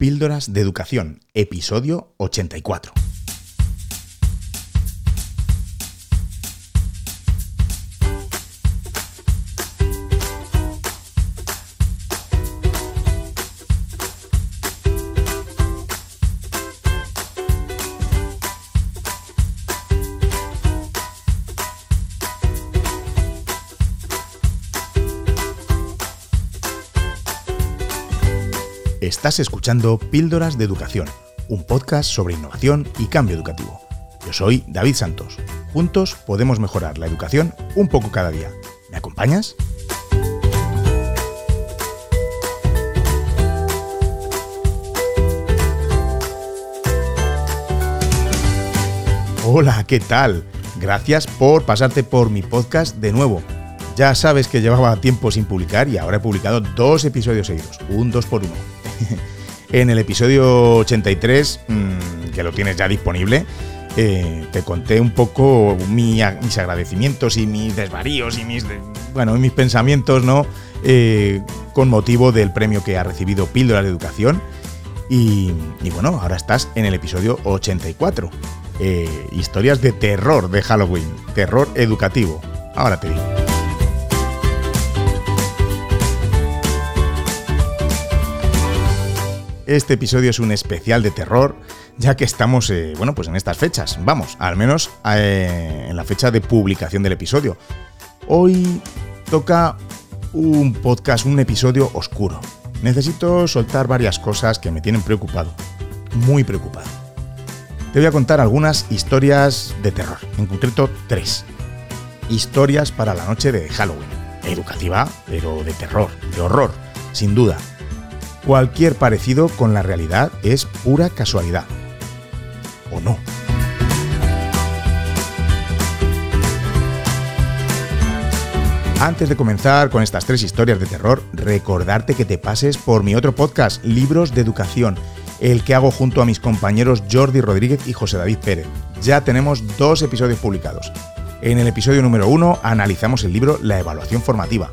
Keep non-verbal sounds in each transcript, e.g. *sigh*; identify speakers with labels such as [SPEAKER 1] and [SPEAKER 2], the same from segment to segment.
[SPEAKER 1] Píldoras de Educación, episodio 84. Estás escuchando Píldoras de Educación, un podcast sobre innovación y cambio educativo. Yo soy David Santos. Juntos podemos mejorar la educación un poco cada día. ¿Me acompañas? Hola, ¿qué tal? Gracias por pasarte por mi podcast de nuevo. Ya sabes que llevaba tiempo sin publicar y ahora he publicado dos episodios seguidos, un dos por uno. *laughs* en el episodio 83, mm, que lo tienes ya disponible, eh, te conté un poco mis agradecimientos y mis desvaríos y mis, bueno, mis pensamientos, ¿no? Eh, con motivo del premio que ha recibido Píldoras de Educación. Y, bueno, ahora estás en el episodio 84. Eh, historias de terror de Halloween, terror educativo. Ahora te digo. Este episodio es un especial de terror, ya que estamos, eh, bueno, pues en estas fechas. Vamos, al menos eh, en la fecha de publicación del episodio. Hoy toca un podcast, un episodio oscuro. Necesito soltar varias cosas que me tienen preocupado, muy preocupado. Te voy a contar algunas historias de terror, en concreto tres. Historias para la noche de Halloween. Educativa, pero de terror, de horror, sin duda. Cualquier parecido con la realidad es pura casualidad. ¿O no? Antes de comenzar con estas tres historias de terror, recordarte que te pases por mi otro podcast, Libros de Educación, el que hago junto a mis compañeros Jordi Rodríguez y José David Pérez. Ya tenemos dos episodios publicados. En el episodio número uno analizamos el libro La evaluación formativa.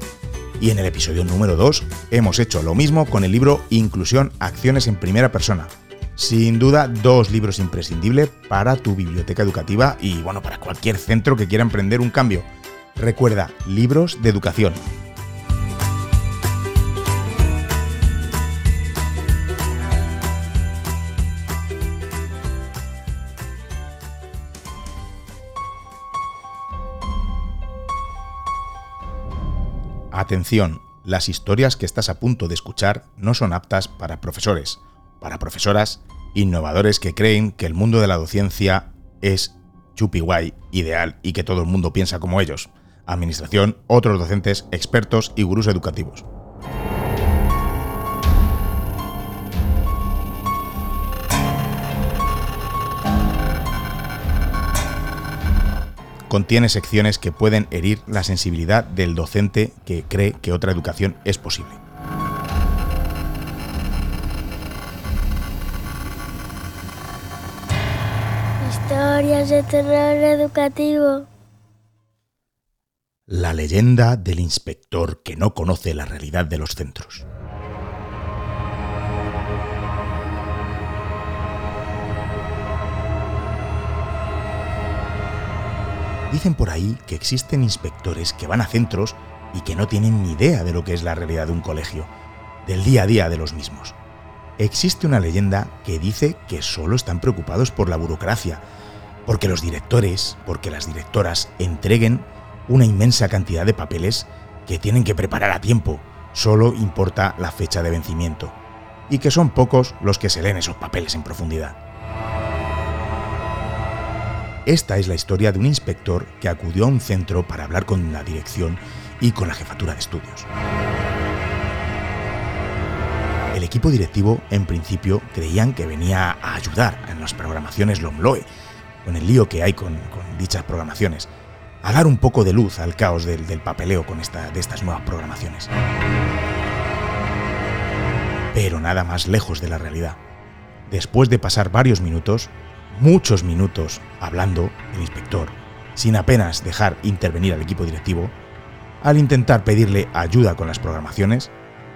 [SPEAKER 1] Y en el episodio número 2 hemos hecho lo mismo con el libro Inclusión, Acciones en Primera Persona. Sin duda, dos libros imprescindibles para tu biblioteca educativa y bueno, para cualquier centro que quiera emprender un cambio. Recuerda, libros de educación. Atención, las historias que estás a punto de escuchar no son aptas para profesores, para profesoras, innovadores que creen que el mundo de la docencia es chupi guay, ideal y que todo el mundo piensa como ellos. Administración, otros docentes, expertos y gurús educativos. Contiene secciones que pueden herir la sensibilidad del docente que cree que otra educación es posible.
[SPEAKER 2] Historias de terror educativo.
[SPEAKER 1] La leyenda del inspector que no conoce la realidad de los centros. Dicen por ahí que existen inspectores que van a centros y que no tienen ni idea de lo que es la realidad de un colegio, del día a día de los mismos. Existe una leyenda que dice que solo están preocupados por la burocracia, porque los directores, porque las directoras entreguen una inmensa cantidad de papeles que tienen que preparar a tiempo, solo importa la fecha de vencimiento, y que son pocos los que se leen esos papeles en profundidad. Esta es la historia de un inspector que acudió a un centro para hablar con la dirección y con la jefatura de estudios. El equipo directivo, en principio, creían que venía a ayudar en las programaciones LOMLOE, con el lío que hay con, dichas programaciones, a dar un poco de luz al caos del, papeleo con esta, de estas nuevas programaciones. Pero nada más lejos de la realidad. Después de pasar varios minutos, muchos minutos hablando el inspector, sin apenas dejar intervenir al equipo directivo, al intentar pedirle ayuda con las programaciones,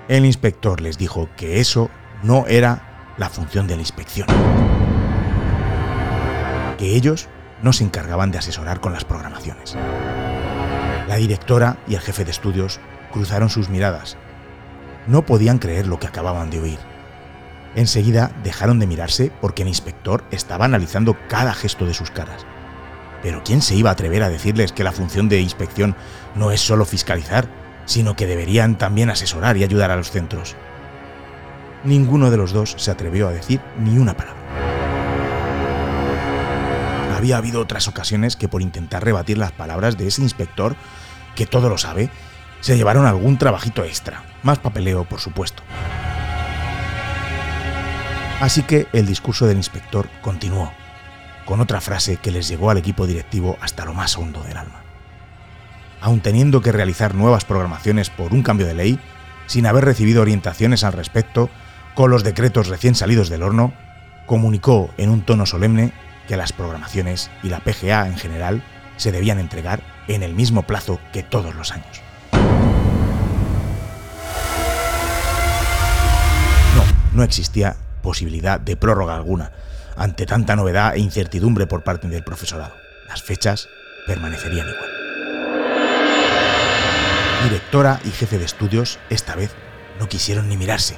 [SPEAKER 1] el inspector les dijo que eso no era la función de la inspección. Que ellos no se encargaban de asesorar con las programaciones. La directora y el jefe de estudios cruzaron sus miradas. No podían creer lo que acababan de oír. Enseguida dejaron de mirarse porque el inspector estaba analizando cada gesto de sus caras. Pero ¿quién se iba a atrever a decirles que la función de inspección no es solo fiscalizar, sino que deberían también asesorar y ayudar a los centros? Ninguno de los dos se atrevió a decir ni una palabra. Había habido otras ocasiones que por intentar rebatir las palabras de ese inspector, que todo lo sabe, se llevaron algún trabajito extra, más papeleo por supuesto. Así que el discurso del inspector continuó, con otra frase que les llegó al equipo directivo hasta lo más hondo del alma. Aun teniendo que realizar nuevas programaciones por un cambio de ley, sin haber recibido orientaciones al respecto, con los decretos recién salidos del horno, comunicó en un tono solemne que las programaciones y la PGA en general se debían entregar en el mismo plazo que todos los años. No, no existía posibilidad de prórroga alguna ante tanta novedad e incertidumbre por parte del profesorado. Las fechas permanecerían igual. Directora y jefe de estudios esta vez no quisieron ni mirarse.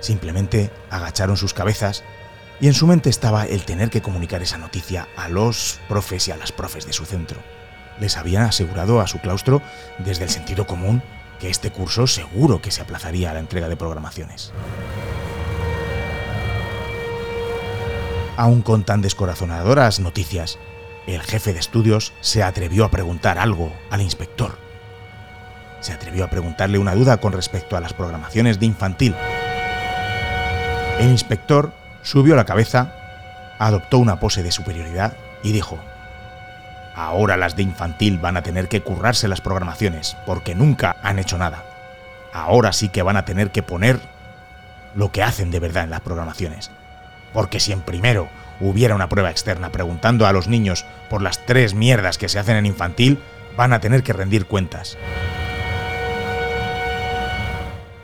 [SPEAKER 1] Simplemente agacharon sus cabezas y en su mente estaba el tener que comunicar esa noticia a los profes y a las profes de su centro. Les habían asegurado a su claustro desde el sentido común que este curso seguro que se aplazaría a la entrega de programaciones. Aún con tan descorazonadoras noticias, el jefe de estudios se atrevió a preguntar algo al inspector. Se atrevió a preguntarle una duda con respecto a las programaciones de infantil. El inspector subió la cabeza, adoptó una pose de superioridad y dijo, Ahora las de infantil van a tener que currarse las programaciones, porque nunca han hecho nada. Ahora sí que van a tener que poner lo que hacen de verdad en las programaciones. Porque si en primero hubiera una prueba externa preguntando a los niños por las tres mierdas que se hacen en infantil, van a tener que rendir cuentas.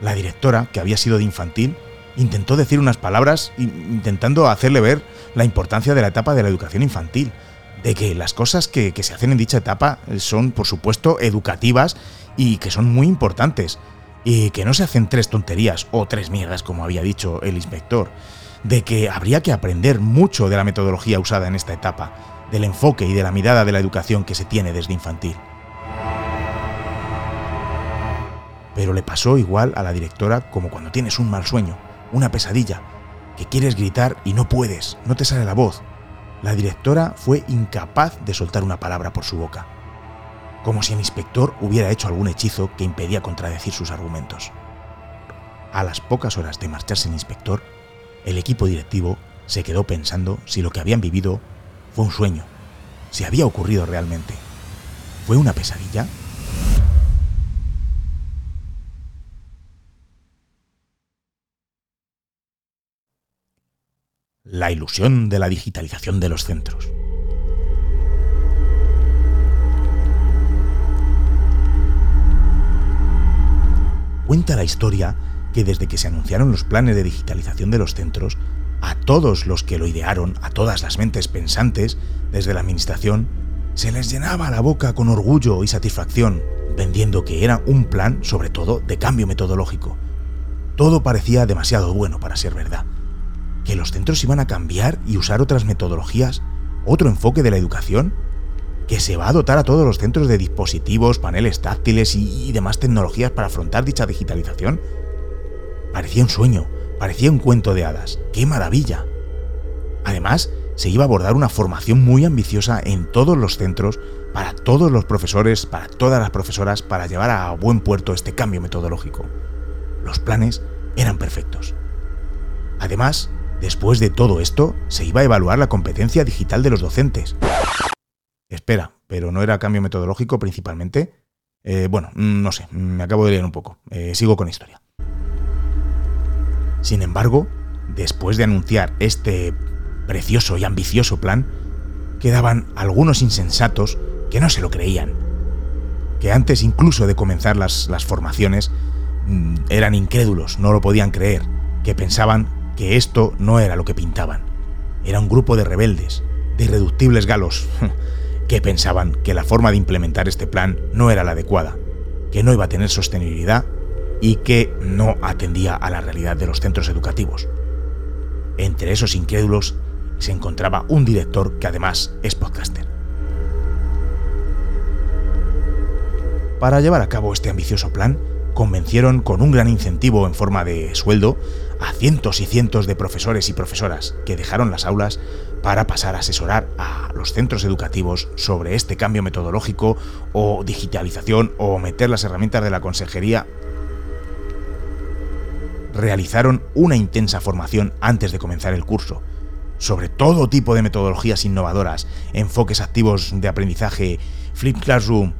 [SPEAKER 1] La directora, que había sido de infantil, intentó decir unas palabras intentando hacerle ver la importancia de la etapa de la educación infantil, de que las cosas que, se hacen en dicha etapa son, por supuesto, educativas y que son muy importantes, y que no se hacen tres tonterías o tres mierdas, como había dicho el inspector, de que habría que aprender mucho de la metodología usada en esta etapa, del enfoque y de la mirada de la educación que se tiene desde infantil. Pero le pasó igual a la directora como cuando tienes un mal sueño una pesadilla, que quieres gritar y no puedes, no te sale la voz. La directora fue incapaz de soltar una palabra por su boca, como si el inspector hubiera hecho algún hechizo que impedía contradecir sus argumentos. A las pocas horas de marcharse el inspector, el equipo directivo se quedó pensando si lo que habían vivido fue un sueño, si había ocurrido realmente. ¿Fue una pesadilla? la ilusión de la digitalización de los centros. Cuenta la historia que desde que se anunciaron los planes de digitalización de los centros, a todos los que lo idearon, a todas las mentes pensantes desde la Administración, se les llenaba la boca con orgullo y satisfacción, vendiendo que era un plan, sobre todo, de cambio metodológico. Todo parecía demasiado bueno para ser verdad que los centros iban a cambiar y usar otras metodologías, otro enfoque de la educación, que se va a dotar a todos los centros de dispositivos, paneles táctiles y, demás tecnologías para afrontar dicha digitalización. Parecía un sueño, parecía un cuento de hadas. ¡Qué maravilla! Además, se iba a abordar una formación muy ambiciosa en todos los centros, para todos los profesores, para todas las profesoras, para llevar a buen puerto este cambio metodológico. Los planes eran perfectos. Además, Después de todo esto, se iba a evaluar la competencia digital de los docentes. Espera, pero no era cambio metodológico principalmente. Eh, bueno, no sé, me acabo de leer un poco. Eh, sigo con la historia. Sin embargo, después de anunciar este precioso y ambicioso plan, quedaban algunos insensatos que no se lo creían. Que antes incluso de comenzar las, formaciones mm, eran incrédulos, no lo podían creer, que pensaban que esto no era lo que pintaban. Era un grupo de rebeldes, de irreductibles galos, *laughs* que pensaban que la forma de implementar este plan no era la adecuada, que no iba a tener sostenibilidad y que no atendía a la realidad de los centros educativos. Entre esos incrédulos se encontraba un director que además es podcaster. Para llevar a cabo este ambicioso plan, convencieron con un gran incentivo en forma de sueldo a cientos y cientos de profesores y profesoras que dejaron las aulas para pasar a asesorar a los centros educativos sobre este cambio metodológico o digitalización o meter las herramientas de la consejería. Realizaron una intensa formación antes de comenzar el curso sobre todo tipo de metodologías innovadoras, enfoques activos de aprendizaje, Flip Classroom.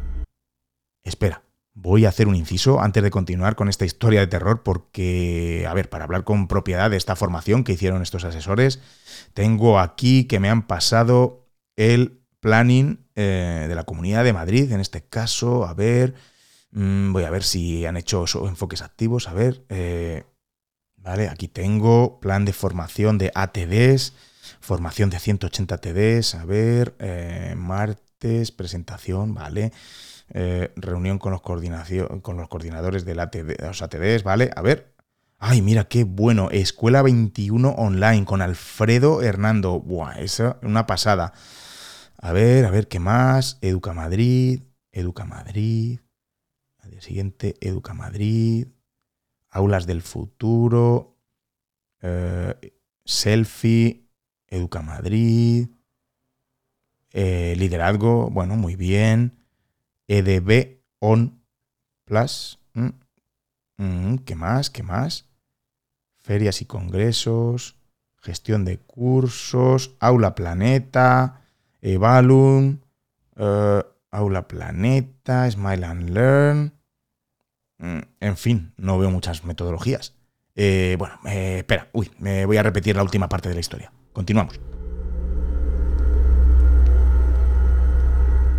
[SPEAKER 1] Espera, Voy a hacer un inciso antes de continuar con esta historia de terror porque, a ver, para hablar con propiedad de esta formación que hicieron estos asesores, tengo aquí que me han pasado el planning eh, de la Comunidad de Madrid, en este caso, a ver, mm, voy a ver si han hecho enfoques activos, a ver, eh, vale, aquí tengo plan de formación de ATDs, formación de 180 TDs, a ver, eh, martes, presentación, vale. Eh, reunión con los, con los coordinadores de los ATDs, ¿vale? A ver. Ay, mira qué bueno. Escuela 21 online con Alfredo Hernando. Buah, esa una pasada. A ver, a ver, ¿qué más? Educa Madrid, Educa Madrid. Al día siguiente, Educa Madrid. Aulas del futuro. Eh, selfie. Educa Madrid. Eh, liderazgo, bueno, muy bien. EDB On Plus. Mm, mm, ¿Qué más? ¿Qué más? Ferias y congresos, gestión de cursos, Aula Planeta, Evalum, eh, Aula Planeta, Smile and Learn. Mm, en fin, no veo muchas metodologías. Eh, bueno, eh, espera, uy, me voy a repetir la última parte de la historia. Continuamos.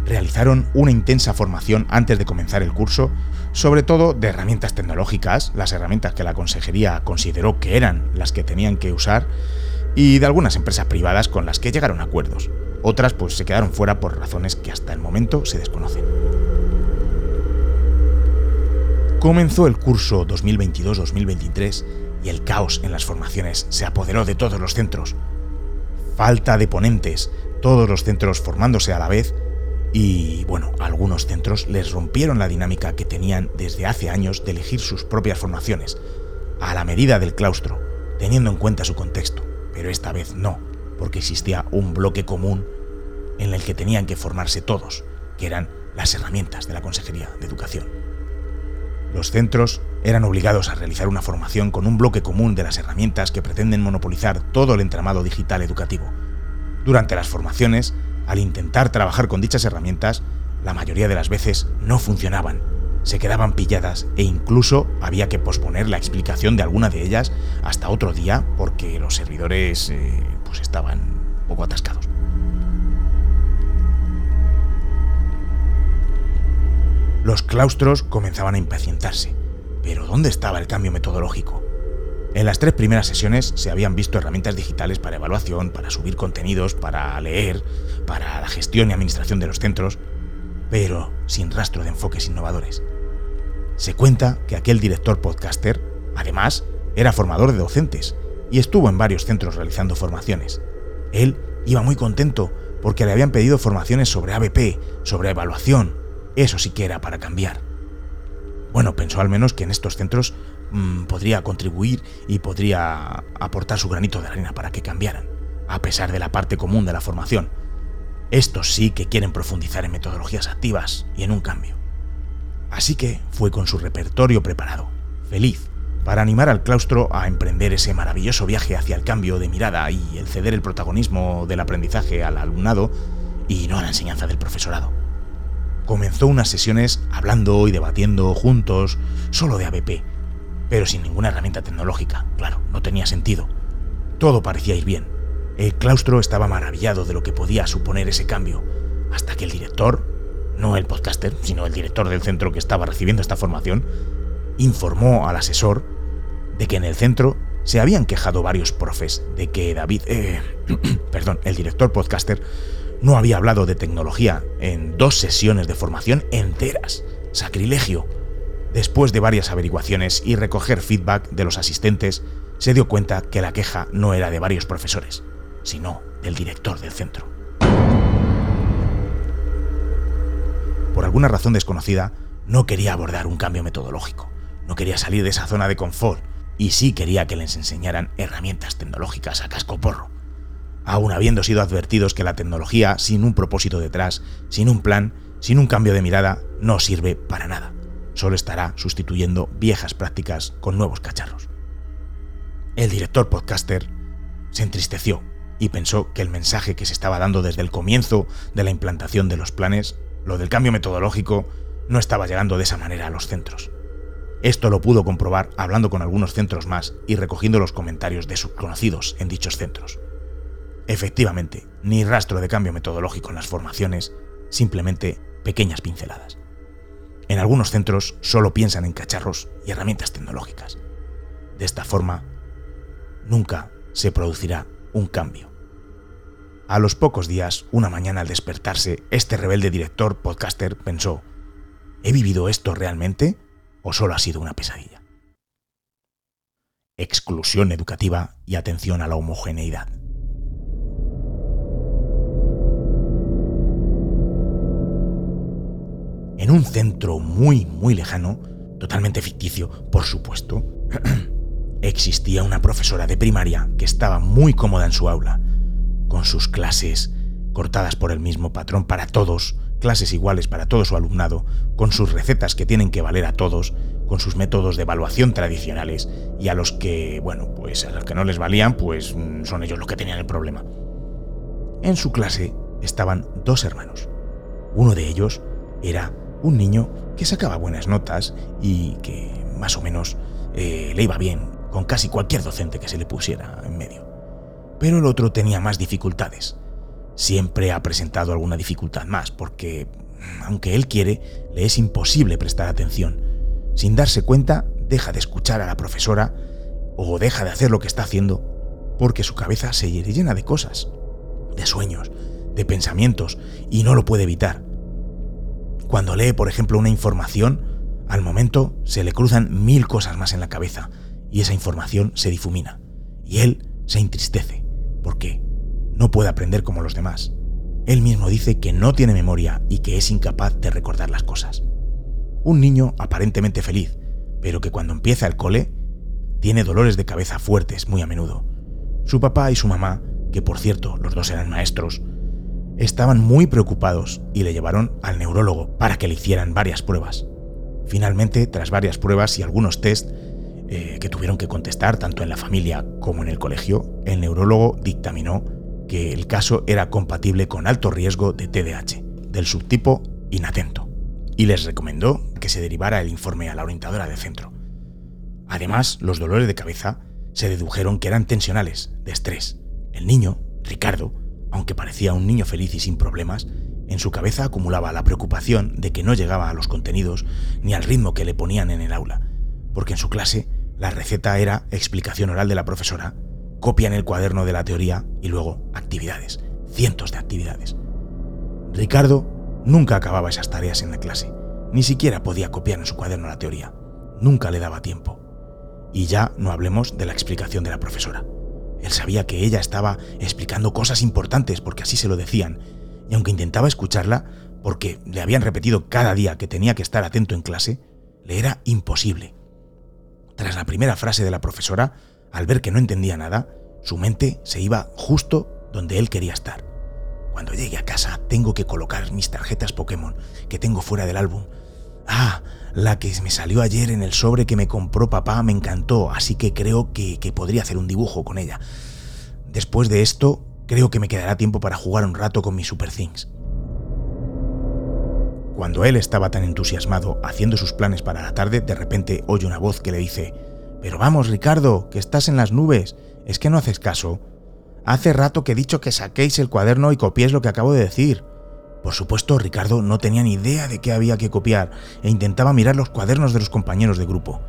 [SPEAKER 1] realizaron una intensa formación antes de comenzar el curso, sobre todo de herramientas tecnológicas, las herramientas que la consejería consideró que eran las que tenían que usar, y de algunas empresas privadas con las que llegaron a acuerdos. Otras pues se quedaron fuera por razones que hasta el momento se desconocen. Comenzó el curso 2022-2023 y el caos en las formaciones se apoderó de todos los centros. Falta de ponentes, todos los centros formándose a la vez y bueno, algunos centros les rompieron la dinámica que tenían desde hace años de elegir sus propias formaciones, a la medida del claustro, teniendo en cuenta su contexto. Pero esta vez no, porque existía un bloque común en el que tenían que formarse todos, que eran las herramientas de la Consejería de Educación. Los centros eran obligados a realizar una formación con un bloque común de las herramientas que pretenden monopolizar todo el entramado digital educativo. Durante las formaciones, al intentar trabajar con dichas herramientas, la mayoría de las veces no funcionaban, se quedaban pilladas e incluso había que posponer la explicación de alguna de ellas hasta otro día porque los servidores eh, pues estaban un poco atascados. Los claustros comenzaban a impacientarse, pero ¿dónde estaba el cambio metodológico? En las tres primeras sesiones se habían visto herramientas digitales para evaluación, para subir contenidos, para leer, para la gestión y administración de los centros, pero sin rastro de enfoques innovadores. Se cuenta que aquel director podcaster, además, era formador de docentes y estuvo en varios centros realizando formaciones. Él iba muy contento porque le habían pedido formaciones sobre ABP, sobre evaluación. Eso sí que era para cambiar. Bueno, pensó al menos que en estos centros Mm, podría contribuir y podría aportar su granito de arena para que cambiaran, a pesar de la parte común de la formación. Estos sí que quieren profundizar en metodologías activas y en un cambio. Así que fue con su repertorio preparado, feliz, para animar al claustro a emprender ese maravilloso viaje hacia el cambio de mirada y el ceder el protagonismo del aprendizaje al alumnado y no a la enseñanza del profesorado. Comenzó unas sesiones hablando y debatiendo juntos solo de ABP, pero sin ninguna herramienta tecnológica. Claro, no tenía sentido. Todo parecía ir bien. El claustro estaba maravillado de lo que podía suponer ese cambio, hasta que el director, no el podcaster, sino el director del centro que estaba recibiendo esta formación, informó al asesor de que en el centro se habían quejado varios profes de que David, eh, *clears throat* perdón, el director podcaster, no había hablado de tecnología en dos sesiones de formación enteras. Sacrilegio. Después de varias averiguaciones y recoger feedback de los asistentes, se dio cuenta que la queja no era de varios profesores, sino del director del centro. Por alguna razón desconocida, no quería abordar un cambio metodológico, no quería salir de esa zona de confort y sí quería que les enseñaran herramientas tecnológicas a casco porro, aun habiendo sido advertidos que la tecnología sin un propósito detrás, sin un plan, sin un cambio de mirada, no sirve para nada. Solo estará sustituyendo viejas prácticas con nuevos cacharros. El director podcaster se entristeció y pensó que el mensaje que se estaba dando desde el comienzo de la implantación de los planes, lo del cambio metodológico, no estaba llegando de esa manera a los centros. Esto lo pudo comprobar hablando con algunos centros más y recogiendo los comentarios de sus conocidos en dichos centros. Efectivamente, ni rastro de cambio metodológico en las formaciones, simplemente pequeñas pinceladas. En algunos centros solo piensan en cacharros y herramientas tecnológicas. De esta forma, nunca se producirá un cambio. A los pocos días, una mañana al despertarse, este rebelde director podcaster pensó, ¿he vivido esto realmente o solo ha sido una pesadilla? Exclusión educativa y atención a la homogeneidad. En un centro muy, muy lejano, totalmente ficticio, por supuesto, *clears throat* existía una profesora de primaria que estaba muy cómoda en su aula, con sus clases cortadas por el mismo patrón para todos, clases iguales para todo su alumnado, con sus recetas que tienen que valer a todos, con sus métodos de evaluación tradicionales y a los que, bueno, pues a los que no les valían, pues mm, son ellos los que tenían el problema. En su clase estaban dos hermanos. Uno de ellos era un niño que sacaba buenas notas y que más o menos eh, le iba bien con casi cualquier docente que se le pusiera en medio. Pero el otro tenía más dificultades. Siempre ha presentado alguna dificultad más porque, aunque él quiere, le es imposible prestar atención. Sin darse cuenta, deja de escuchar a la profesora o deja de hacer lo que está haciendo porque su cabeza se llena de cosas, de sueños, de pensamientos y no lo puede evitar. Cuando lee, por ejemplo, una información, al momento se le cruzan mil cosas más en la cabeza y esa información se difumina. Y él se entristece, porque no puede aprender como los demás. Él mismo dice que no tiene memoria y que es incapaz de recordar las cosas. Un niño aparentemente feliz, pero que cuando empieza el cole tiene dolores de cabeza fuertes muy a menudo. Su papá y su mamá, que por cierto los dos eran maestros, estaban muy preocupados y le llevaron al neurólogo para que le hicieran varias pruebas. Finalmente, tras varias pruebas y algunos test eh, que tuvieron que contestar tanto en la familia como en el colegio, el neurólogo dictaminó que el caso era compatible con alto riesgo de TDAH, del subtipo inatento, y les recomendó que se derivara el informe a la orientadora de centro. Además, los dolores de cabeza se dedujeron que eran tensionales, de estrés. El niño, Ricardo, aunque parecía un niño feliz y sin problemas, en su cabeza acumulaba la preocupación de que no llegaba a los contenidos ni al ritmo que le ponían en el aula, porque en su clase la receta era explicación oral de la profesora, copia en el cuaderno de la teoría y luego actividades, cientos de actividades. Ricardo nunca acababa esas tareas en la clase, ni siquiera podía copiar en su cuaderno la teoría, nunca le daba tiempo. Y ya no hablemos de la explicación de la profesora. Él sabía que ella estaba explicando cosas importantes porque así se lo decían, y aunque intentaba escucharla, porque le habían repetido cada día que tenía que estar atento en clase, le era imposible. Tras la primera frase de la profesora, al ver que no entendía nada, su mente se iba justo donde él quería estar. Cuando llegue a casa tengo que colocar mis tarjetas Pokémon que tengo fuera del álbum. Ah, la que me salió ayer en el sobre que me compró papá me encantó, así que creo que, podría hacer un dibujo con ella. Después de esto, creo que me quedará tiempo para jugar un rato con mis Super Things. Cuando él estaba tan entusiasmado haciendo sus planes para la tarde, de repente oye una voz que le dice, Pero vamos, Ricardo, que estás en las nubes, ¿es que no haces caso? Hace rato que he dicho que saquéis el cuaderno y copiéis lo que acabo de decir. Por supuesto, Ricardo no tenía ni idea de qué había que copiar e intentaba mirar los cuadernos de los compañeros de grupo.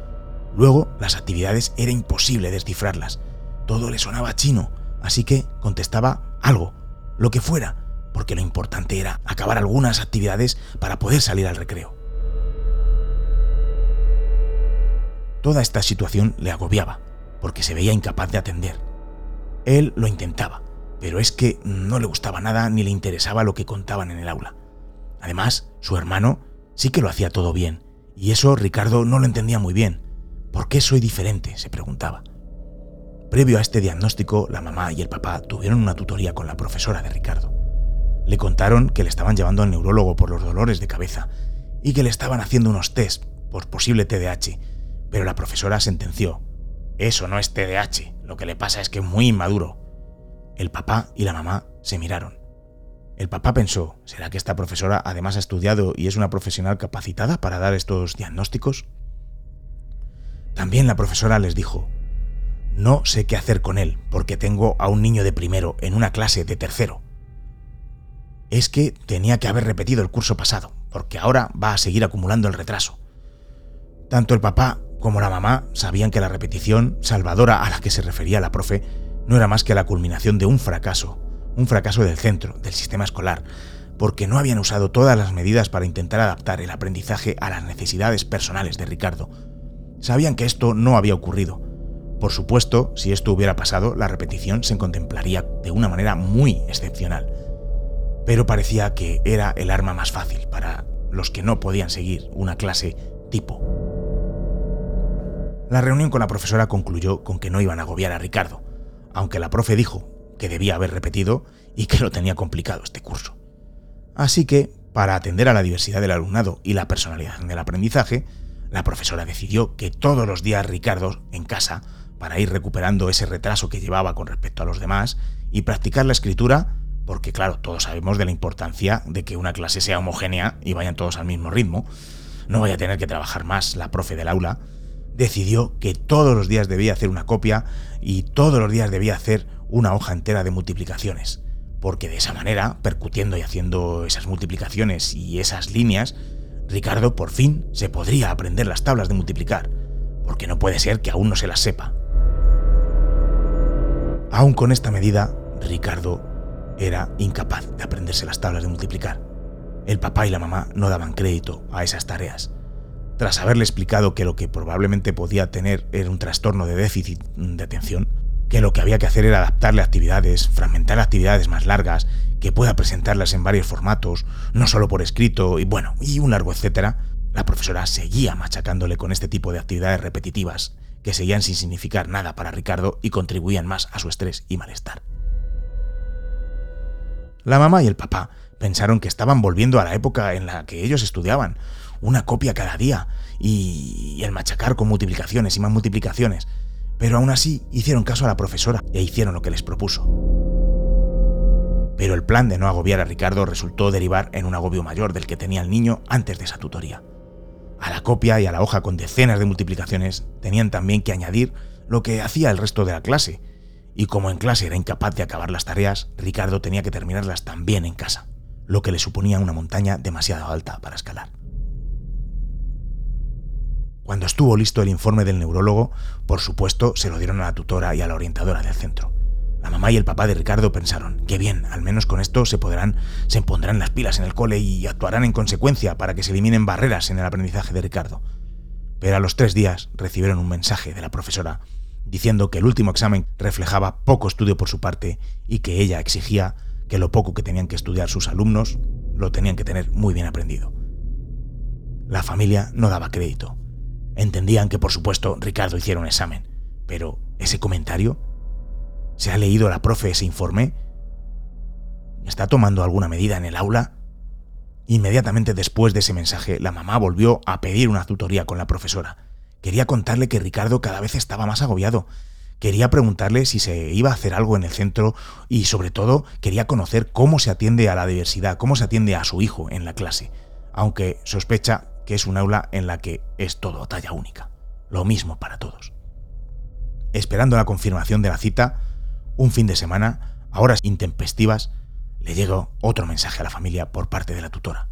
[SPEAKER 1] Luego, las actividades era imposible descifrarlas. Todo le sonaba chino, así que contestaba algo, lo que fuera, porque lo importante era acabar algunas actividades para poder salir al recreo. Toda esta situación le agobiaba, porque se veía incapaz de atender. Él lo intentaba, pero es que no le gustaba nada ni le interesaba lo que contaban en el aula. Además, su hermano sí que lo hacía todo bien, y eso Ricardo no lo entendía muy bien. ¿Por qué soy diferente? se preguntaba. Previo a este diagnóstico, la mamá y el papá tuvieron una tutoría con la profesora de Ricardo. Le contaron que le estaban llevando al neurólogo por los dolores de cabeza y que le estaban haciendo unos test por posible TDAH, pero la profesora sentenció, eso no es TDAH, lo que le pasa es que es muy inmaduro. El papá y la mamá se miraron. El papá pensó, ¿será que esta profesora además ha estudiado y es una profesional capacitada para dar estos diagnósticos? También la profesora les dijo, no sé qué hacer con él porque tengo a un niño de primero en una clase de tercero. Es que tenía que haber repetido el curso pasado, porque ahora va a seguir acumulando el retraso. Tanto el papá como la mamá sabían que la repetición salvadora a la que se refería la profe no era más que la culminación de un fracaso, un fracaso del centro, del sistema escolar, porque no habían usado todas las medidas para intentar adaptar el aprendizaje a las necesidades personales de Ricardo. Sabían que esto no había ocurrido. Por supuesto, si esto hubiera pasado, la repetición se contemplaría de una manera muy excepcional. Pero parecía que era el arma más fácil para los que no podían seguir una clase tipo. La reunión con la profesora concluyó con que no iban a agobiar a Ricardo, aunque la profe dijo que debía haber repetido y que lo tenía complicado este curso. Así que, para atender a la diversidad del alumnado y la personalidad del aprendizaje, la profesora decidió que todos los días Ricardo, en casa, para ir recuperando ese retraso que llevaba con respecto a los demás y practicar la escritura, porque claro, todos sabemos de la importancia de que una clase sea homogénea y vayan todos al mismo ritmo, no vaya a tener que trabajar más la profe del aula, decidió que todos los días debía hacer una copia y todos los días debía hacer una hoja entera de multiplicaciones, porque de esa manera, percutiendo y haciendo esas multiplicaciones y esas líneas, Ricardo por fin se podría aprender las tablas de multiplicar, porque no puede ser que aún no se las sepa. Aún con esta medida, Ricardo era incapaz de aprenderse las tablas de multiplicar. El papá y la mamá no daban crédito a esas tareas. Tras haberle explicado que lo que probablemente podía tener era un trastorno de déficit de atención, que lo que había que hacer era adaptarle actividades, fragmentar actividades más largas, que pueda presentarlas en varios formatos, no solo por escrito, y bueno, y un largo etcétera, la profesora seguía machacándole con este tipo de actividades repetitivas, que seguían sin significar nada para Ricardo y contribuían más a su estrés y malestar. La mamá y el papá pensaron que estaban volviendo a la época en la que ellos estudiaban, una copia cada día, y el machacar con multiplicaciones y más multiplicaciones, pero aún así hicieron caso a la profesora e hicieron lo que les propuso. Pero el plan de no agobiar a Ricardo resultó derivar en un agobio mayor del que tenía el niño antes de esa tutoría. A la copia y a la hoja con decenas de multiplicaciones tenían también que añadir lo que hacía el resto de la clase, y como en clase era incapaz de acabar las tareas, Ricardo tenía que terminarlas también en casa, lo que le suponía una montaña demasiado alta para escalar. Cuando estuvo listo el informe del neurólogo, por supuesto se lo dieron a la tutora y a la orientadora del centro. La mamá y el papá de Ricardo pensaron, que bien, al menos con esto se podrán, se pondrán las pilas en el cole y actuarán en consecuencia para que se eliminen barreras en el aprendizaje de Ricardo. Pero a los tres días recibieron un mensaje de la profesora diciendo que el último examen reflejaba poco estudio por su parte y que ella exigía que lo poco que tenían que estudiar sus alumnos lo tenían que tener muy bien aprendido. La familia no daba crédito Entendían que por supuesto Ricardo hiciera un examen, pero ese comentario, ¿se ha leído la profe ese informe? ¿Está tomando alguna medida en el aula? Inmediatamente después de ese mensaje, la mamá volvió a pedir una tutoría con la profesora. Quería contarle que Ricardo cada vez estaba más agobiado. Quería preguntarle si se iba a hacer algo en el centro y sobre todo quería conocer cómo se atiende a la diversidad, cómo se atiende a su hijo en la clase, aunque sospecha que es un aula en la que es todo talla única, lo mismo para todos. Esperando la confirmación de la cita, un fin de semana, a horas intempestivas, le llegó otro mensaje a la familia por parte de la tutora.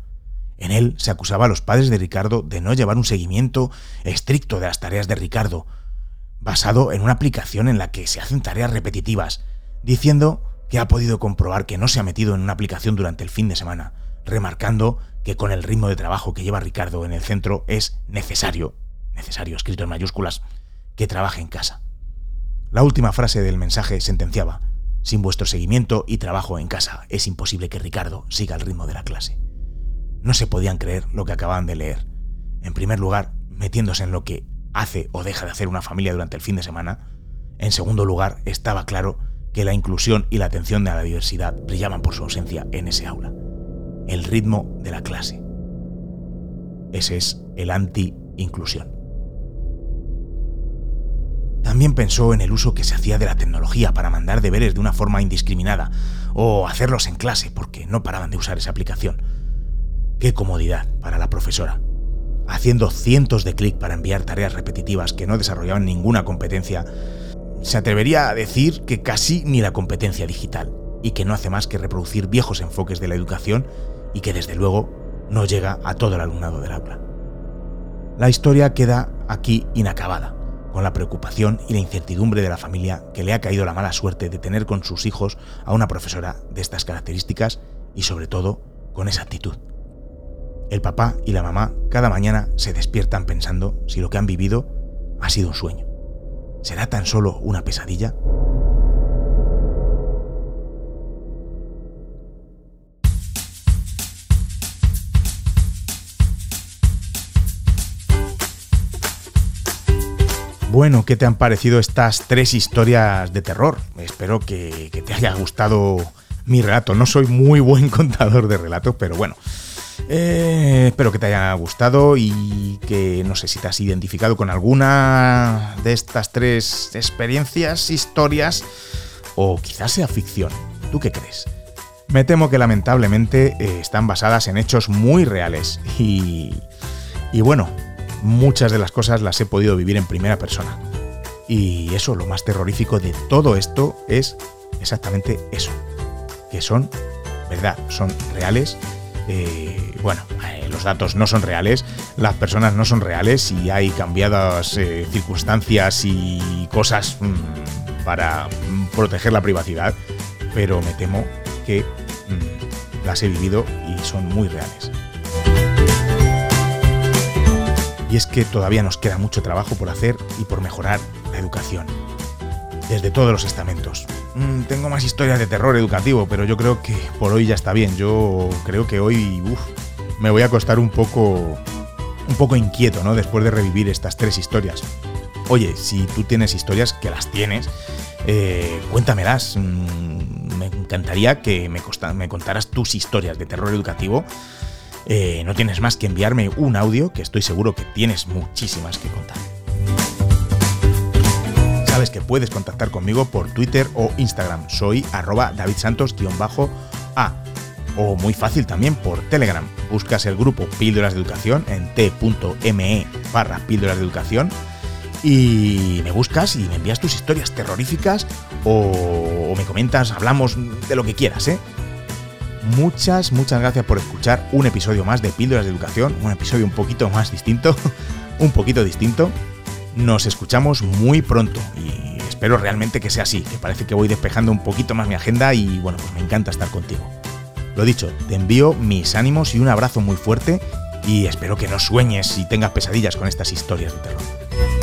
[SPEAKER 1] En él se acusaba a los padres de Ricardo de no llevar un seguimiento estricto de las tareas de Ricardo, basado en una aplicación en la que se hacen tareas repetitivas, diciendo que ha podido comprobar que no se ha metido en una aplicación durante el fin de semana, remarcando que con el ritmo de trabajo que lleva Ricardo en el centro es necesario, necesario escrito en mayúsculas, que trabaje en casa. La última frase del mensaje sentenciaba, sin vuestro seguimiento y trabajo en casa es imposible que Ricardo siga el ritmo de la clase. No se podían creer lo que acababan de leer. En primer lugar, metiéndose en lo que hace o deja de hacer una familia durante el fin de semana. En segundo lugar, estaba claro que la inclusión y la atención a la diversidad brillaban por su ausencia en ese aula. El ritmo de la clase. Ese es el anti-inclusión. También pensó en el uso que se hacía de la tecnología para mandar deberes de una forma indiscriminada o hacerlos en clase porque no paraban de usar esa aplicación. Qué comodidad para la profesora. Haciendo cientos de clics para enviar tareas repetitivas que no desarrollaban ninguna competencia, se atrevería a decir que casi ni la competencia digital, y que no hace más que reproducir viejos enfoques de la educación y que desde luego no llega a todo el alumnado del aula. La historia queda aquí inacabada con la preocupación y la incertidumbre de la familia que le ha caído la mala suerte de tener con sus hijos a una profesora de estas características y sobre todo con esa actitud. El papá y la mamá cada mañana se despiertan pensando si lo que han vivido ha sido un sueño. ¿Será tan solo una pesadilla? Bueno, ¿qué te han parecido estas tres historias de terror? Espero que, te haya gustado mi relato. No soy muy buen *laughs* contador de relatos, pero bueno. Eh, espero que te haya gustado y que no sé si te has identificado con alguna de estas tres experiencias, historias, o quizás sea ficción. ¿Tú qué crees? Me temo que lamentablemente eh, están basadas en hechos muy reales y, y bueno, muchas de las cosas las he podido vivir en primera persona. Y eso, lo más terrorífico de todo esto es exactamente eso, que son verdad, son reales. Eh, bueno, eh, los datos no son reales, las personas no son reales y hay cambiadas eh, circunstancias y cosas mm, para proteger la privacidad, pero me temo que mm, las he vivido y son muy reales y es que todavía nos queda mucho trabajo por hacer y por mejorar la educación. Desde todos los estamentos. Mm, tengo más historias de terror educativo, pero yo creo que por hoy ya está bien. Yo creo que hoy me voy a acostar un poco, un poco inquieto, ¿no? Después de revivir estas tres historias. Oye, si tú tienes historias, que las tienes, eh, cuéntamelas. Mm, me encantaría que me, me contaras tus historias de terror educativo eh, no tienes más que enviarme un audio, que estoy seguro que tienes muchísimas que contar. Sabes que puedes contactar conmigo por Twitter o Instagram. Soy arroba davidsantos-a. O muy fácil también por Telegram. Buscas el grupo Píldoras de Educación en t.me barra Píldoras de Educación y me buscas y me envías tus historias terroríficas o, o me comentas, hablamos de lo que quieras, ¿eh? Muchas, muchas gracias por escuchar un episodio más de Píldoras de Educación, un episodio un poquito más distinto, *laughs* un poquito distinto. Nos escuchamos muy pronto y espero realmente que sea así, que parece que voy despejando un poquito más mi agenda y bueno, pues me encanta estar contigo. Lo dicho, te envío mis ánimos y un abrazo muy fuerte y espero que no sueñes y tengas pesadillas con estas historias de terror.